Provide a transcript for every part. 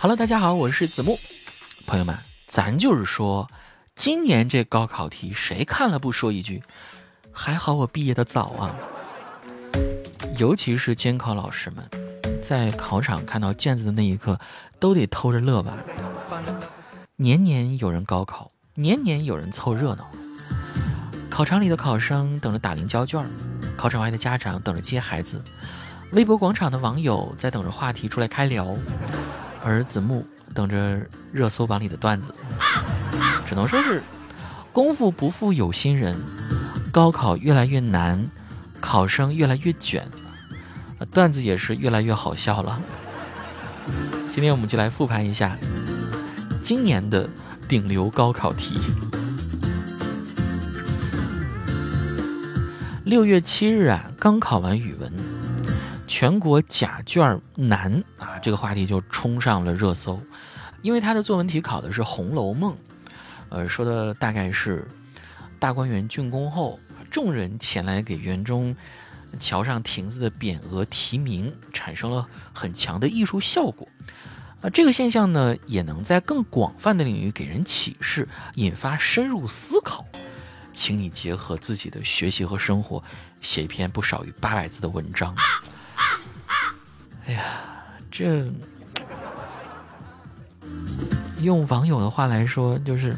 Hello，大家好，我是子木。朋友们，咱就是说，今年这高考题，谁看了不说一句？还好我毕业的早啊！尤其是监考老师们，在考场看到卷子的那一刻，都得偷着乐吧。年年有人高考，年年有人凑热闹。考场里的考生等着打铃交卷，考场外的家长等着接孩子，微博广场的网友在等着话题出来开聊。儿子木等着热搜榜里的段子，只能说是功夫不负有心人，高考越来越难，考生越来越卷，段子也是越来越好笑了。今天我们就来复盘一下今年的顶流高考题。六月七日啊，刚考完语文。全国假卷难啊，这个话题就冲上了热搜，因为他的作文题考的是《红楼梦》，呃，说的大概是大观园竣工后，众人前来给园中桥上亭子的匾额题名，产生了很强的艺术效果。啊，这个现象呢，也能在更广泛的领域给人启示，引发深入思考。请你结合自己的学习和生活，写一篇不少于八百字的文章。哎呀，这用网友的话来说，就是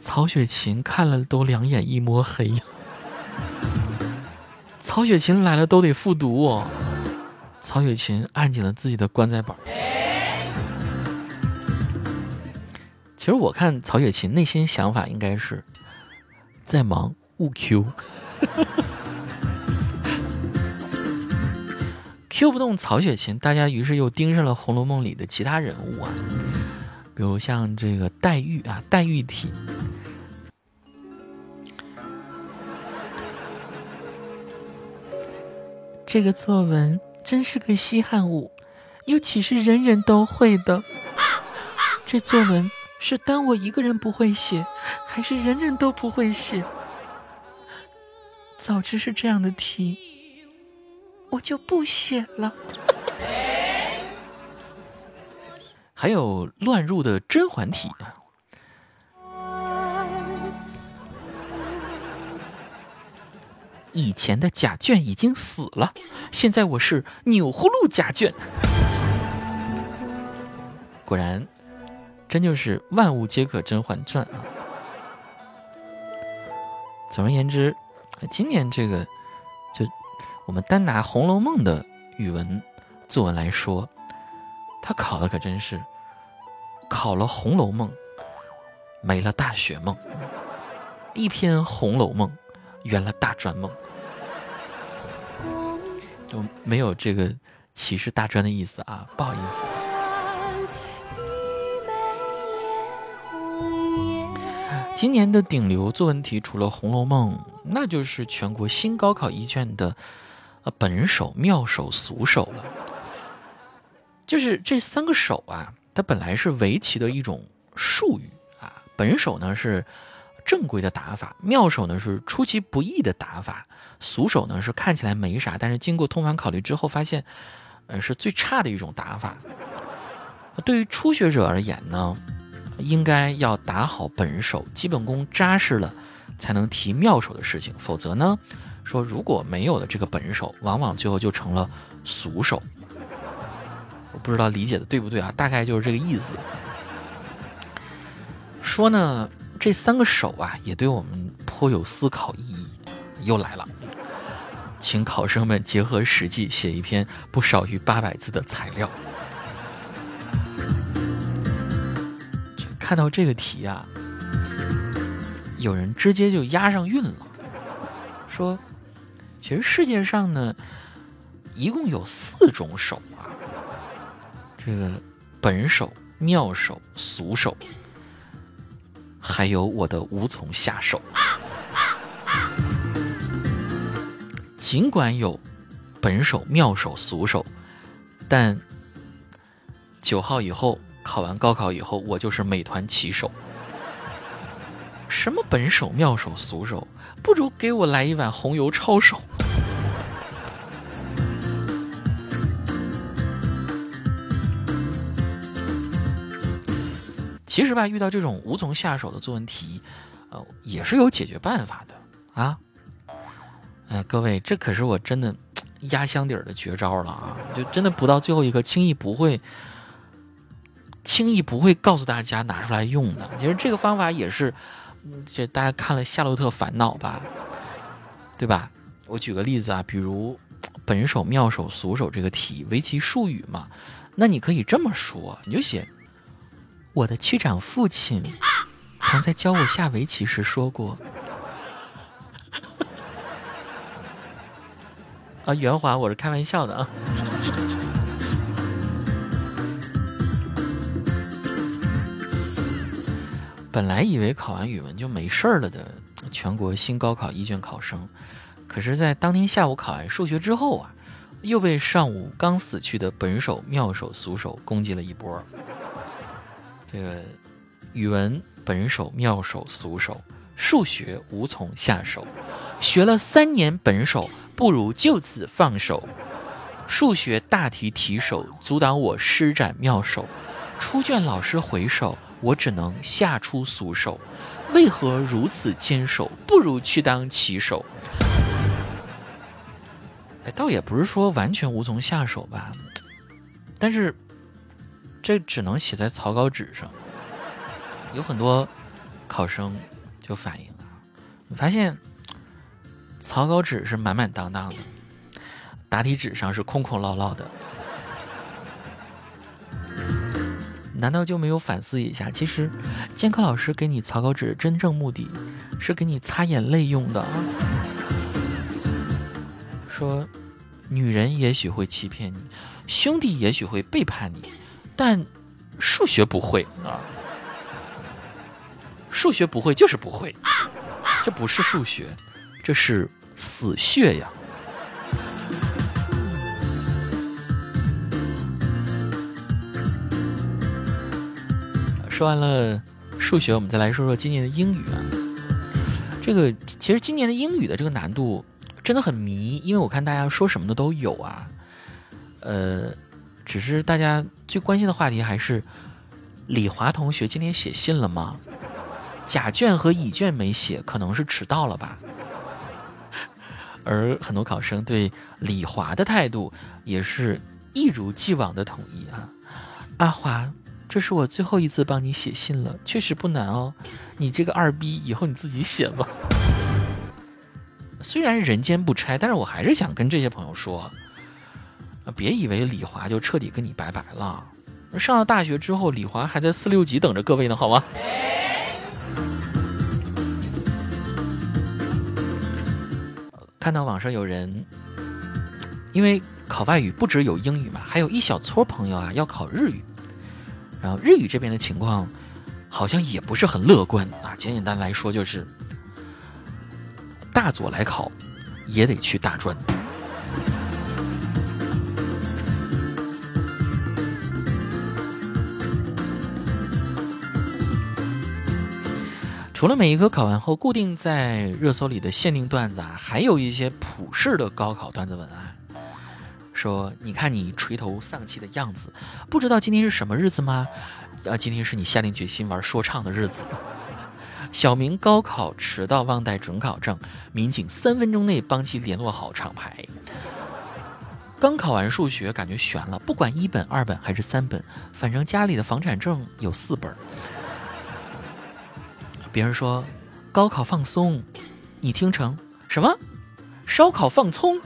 曹雪芹看了都两眼一抹黑。曹雪芹来了都得复读哦。曹雪芹按紧了自己的棺材板。其实我看曹雪芹内心想法应该是在忙勿 Q。Q 不动曹雪芹，大家于是又盯上了《红楼梦》里的其他人物啊，比如像这个黛玉啊，黛玉体。这个作文真是个稀罕物，又岂是人人都会的？这作文是单我一个人不会写，还是人人都不会写？早知是这样的题。我就不写了。还有乱入的甄嬛体啊！以前的贾卷已经死了，现在我是钮祜禄贾卷。果然，真就是万物皆可《甄嬛传》啊！总而言之，今年这个。我们单拿《红楼梦》的语文作文来说，他考的可真是考了《红楼梦》，没了大学梦，一篇《红楼梦》圆了大专梦，就没有这个歧视大专的意思啊，不好意思。今年的顶流作文题除了《红楼梦》，那就是全国新高考一卷的。本手、妙手、俗手了，就是这三个手啊，它本来是围棋的一种术语啊。本手呢是正规的打法，妙手呢是出其不意的打法，俗手呢是看起来没啥，但是经过通盘考虑之后发现，呃，是最差的一种打法。对于初学者而言呢，应该要打好本手，基本功扎实了，才能提妙手的事情，否则呢？说如果没有了这个本手，往往最后就成了俗手。我不知道理解的对不对啊？大概就是这个意思。说呢，这三个手啊，也对我们颇有思考意义。又来了，请考生们结合实际写一篇不少于八百字的材料。看到这个题啊，有人直接就押上韵了，说。其实世界上呢，一共有四种手啊，这个本手、妙手、俗手，还有我的无从下手。尽管有本手、妙手、俗手，但九号以后考完高考以后，我就是美团骑手。什么本手、妙手、俗手，不如给我来一碗红油抄手。其实吧，遇到这种无从下手的作文题，呃，也是有解决办法的啊。哎，各位，这可是我真的压箱底儿的绝招了啊！就真的不到最后一刻，轻易不会，轻易不会告诉大家拿出来用的。其实这个方法也是，这大家看了《夏洛特烦恼》吧，对吧？我举个例子啊，比如本手、妙手、俗手这个题，围棋术语嘛，那你可以这么说，你就写：我的区长父亲曾在教我下围棋时说过。啊，圆滑，我是开玩笑的啊。本来以为考完语文就没事儿了的全国新高考一卷考生，可是，在当天下午考完数学之后啊，又被上午刚死去的本手、妙手、俗手攻击了一波。这个语文本手、妙手、俗手，数学无从下手，学了三年本手。不如就此放手。数学大题题手阻挡我施展妙手，出卷老师回首，我只能下出俗手。为何如此坚守？不如去当棋手。哎，倒也不是说完全无从下手吧，但是这只能写在草稿纸上。有很多考生就反映了，你发现。草稿纸是满满当当的，答题纸上是空空落落的。难道就没有反思一下？其实，监考老师给你草稿纸真正目的是给你擦眼泪用的。说，女人也许会欺骗你，兄弟也许会背叛你，但数学不会啊！数学不会就是不会，这不是数学。这是死穴呀！说完了数学，我们再来说说今年的英语啊。这个其实今年的英语的这个难度真的很迷，因为我看大家说什么的都有啊。呃，只是大家最关心的话题还是李华同学今天写信了吗？甲卷和乙卷没写，可能是迟到了吧。而很多考生对李华的态度也是一如既往的统一啊，阿华，这是我最后一次帮你写信了，确实不难哦，你这个二逼，以后你自己写吧。虽然人间不拆，但是我还是想跟这些朋友说，别以为李华就彻底跟你拜拜了，上了大学之后，李华还在四六级等着各位呢，好吗？看到网上有人，因为考外语不只有英语嘛，还有一小撮朋友啊要考日语，然后日语这边的情况好像也不是很乐观啊。简简单来说就是，大佐来考也得去大专。除了每一科考完后固定在热搜里的限定段子啊，还有一些普世的高考段子文案，说你看你垂头丧气的样子，不知道今天是什么日子吗？啊，今天是你下定决心玩说唱的日子。小明高考迟到忘带准考证，民警三分钟内帮其联络好厂牌。刚考完数学，感觉悬了，不管一本、二本还是三本，反正家里的房产证有四本。别人说高考放松，你听成什么？烧烤放葱。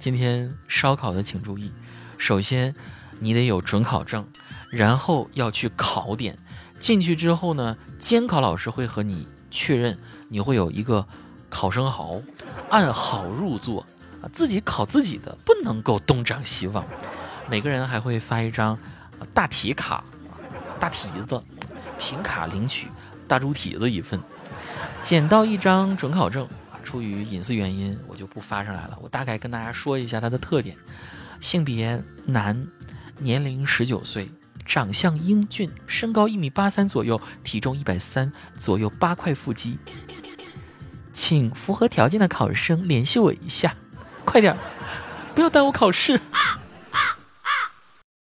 今天烧烤的请注意，首先你得有准考证，然后要去考点。进去之后呢，监考老师会和你确认，你会有一个考生号，按好入座啊，自己考自己的，不能够东张西望。每个人还会发一张大题卡。大蹄子，凭卡领取大猪蹄子一份，捡到一张准考证啊！出于隐私原因，我就不发上来了。我大概跟大家说一下它的特点：性别男，年龄十九岁，长相英俊，身高一米八三左右，体重一百三左右，八块腹肌。请符合条件的考生联系我一下，快点，不要耽误考试。